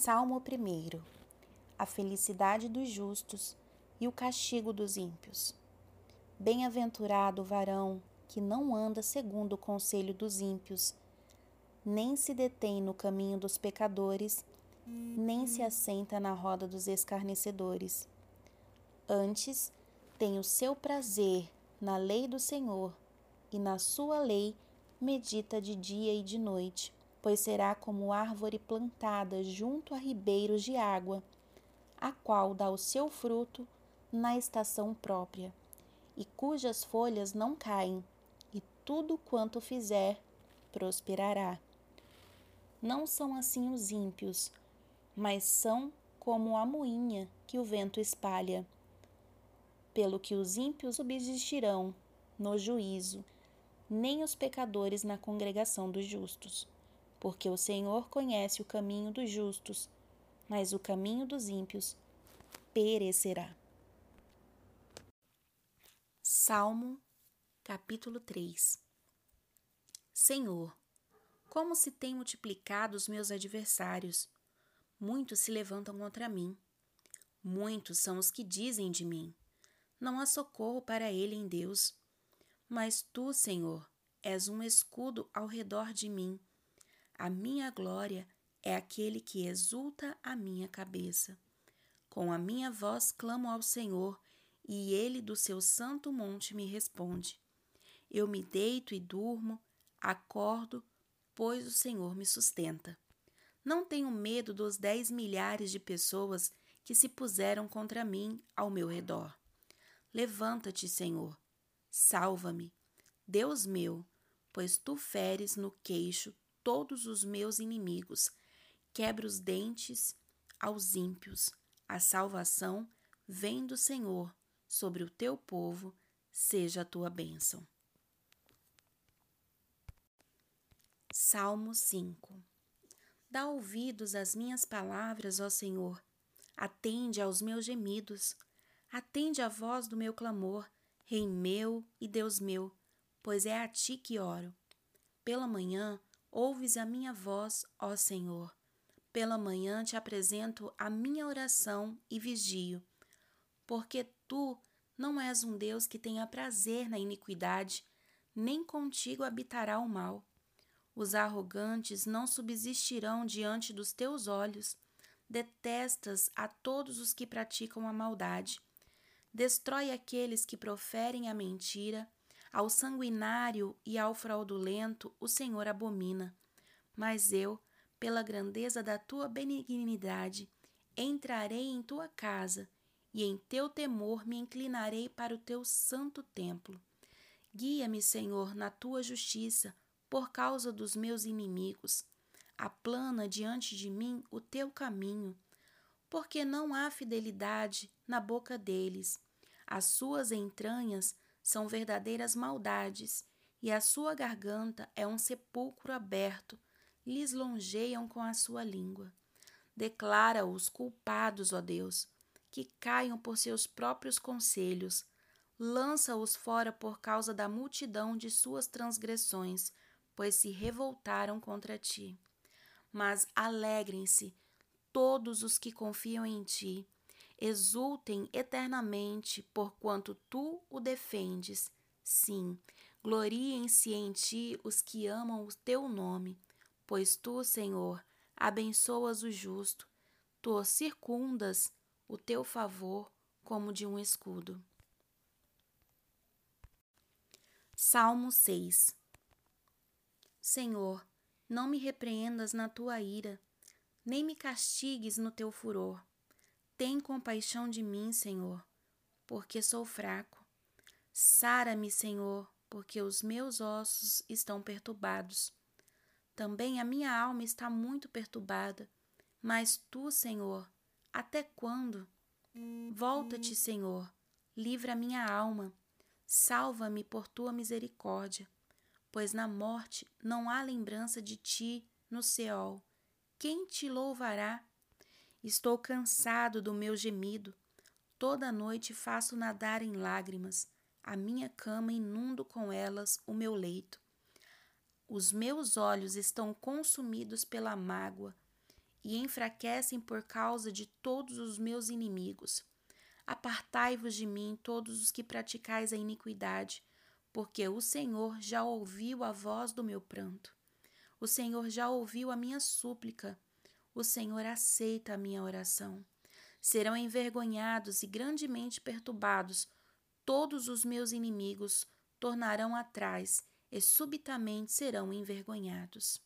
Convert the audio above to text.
Salmo 1 A felicidade dos justos e o castigo dos ímpios. Bem-aventurado o varão que não anda segundo o conselho dos ímpios, nem se detém no caminho dos pecadores, nem se assenta na roda dos escarnecedores. Antes, tem o seu prazer na lei do Senhor, e na sua lei medita de dia e de noite pois será como árvore plantada junto a ribeiros de água, a qual dá o seu fruto na estação própria, e cujas folhas não caem, e tudo quanto fizer prosperará. Não são assim os ímpios, mas são como a moinha que o vento espalha. Pelo que os ímpios subsistirão no juízo, nem os pecadores na congregação dos justos porque o Senhor conhece o caminho dos justos, mas o caminho dos ímpios perecerá. Salmo, capítulo 3 Senhor, como se têm multiplicado os meus adversários, muitos se levantam contra mim. Muitos são os que dizem de mim: Não há socorro para ele em Deus. Mas tu, Senhor, és um escudo ao redor de mim a minha glória é aquele que exulta a minha cabeça. Com a minha voz clamo ao Senhor, e ele do seu santo monte me responde. Eu me deito e durmo, acordo, pois o Senhor me sustenta. Não tenho medo dos dez milhares de pessoas que se puseram contra mim ao meu redor. Levanta-te, Senhor, salva-me, Deus meu, pois tu feres no queixo todos os meus inimigos, quebra os dentes aos ímpios. A salvação vem do Senhor sobre o teu povo, seja a tua bênção. Salmo 5 Dá ouvidos às minhas palavras, ó Senhor. Atende aos meus gemidos. Atende à voz do meu clamor, Rei meu e Deus meu, pois é a ti que oro. Pela manhã Ouves a minha voz, ó Senhor. Pela manhã te apresento a minha oração e vigio, porque tu não és um Deus que tenha prazer na iniquidade, nem contigo habitará o mal. Os arrogantes não subsistirão diante dos teus olhos. Detestas a todos os que praticam a maldade. Destrói aqueles que proferem a mentira ao sanguinário e ao fraudulento o Senhor abomina. Mas eu, pela grandeza da tua benignidade, entrarei em tua casa e em teu temor me inclinarei para o teu santo templo. Guia-me, Senhor, na tua justiça, por causa dos meus inimigos. Aplana diante de mim o teu caminho, porque não há fidelidade na boca deles. As suas entranhas são verdadeiras maldades, e a sua garganta é um sepulcro aberto, lhes longeiam com a sua língua. Declara-os culpados, ó Deus, que caiam por seus próprios conselhos. Lança-os fora por causa da multidão de suas transgressões, pois se revoltaram contra ti. Mas alegrem-se todos os que confiam em ti exultem eternamente, porquanto tu o defendes. Sim, gloriem-se em ti os que amam o teu nome, pois tu, Senhor, abençoas o justo, tu circundas o teu favor como de um escudo. Salmo 6 Senhor, não me repreendas na tua ira, nem me castigues no teu furor tem compaixão de mim, Senhor, porque sou fraco. Sara-me, Senhor, porque os meus ossos estão perturbados. Também a minha alma está muito perturbada. Mas tu, Senhor, até quando? Volta-te, Senhor, livra a minha alma. Salva-me por tua misericórdia, pois na morte não há lembrança de ti no Seol. Quem te louvará? Estou cansado do meu gemido. Toda noite faço nadar em lágrimas. A minha cama inundo com elas o meu leito. Os meus olhos estão consumidos pela mágoa e enfraquecem por causa de todos os meus inimigos. Apartai-vos de mim, todos os que praticais a iniquidade, porque o Senhor já ouviu a voz do meu pranto. O Senhor já ouviu a minha súplica. O Senhor aceita a minha oração. Serão envergonhados e grandemente perturbados todos os meus inimigos, tornarão atrás e subitamente serão envergonhados.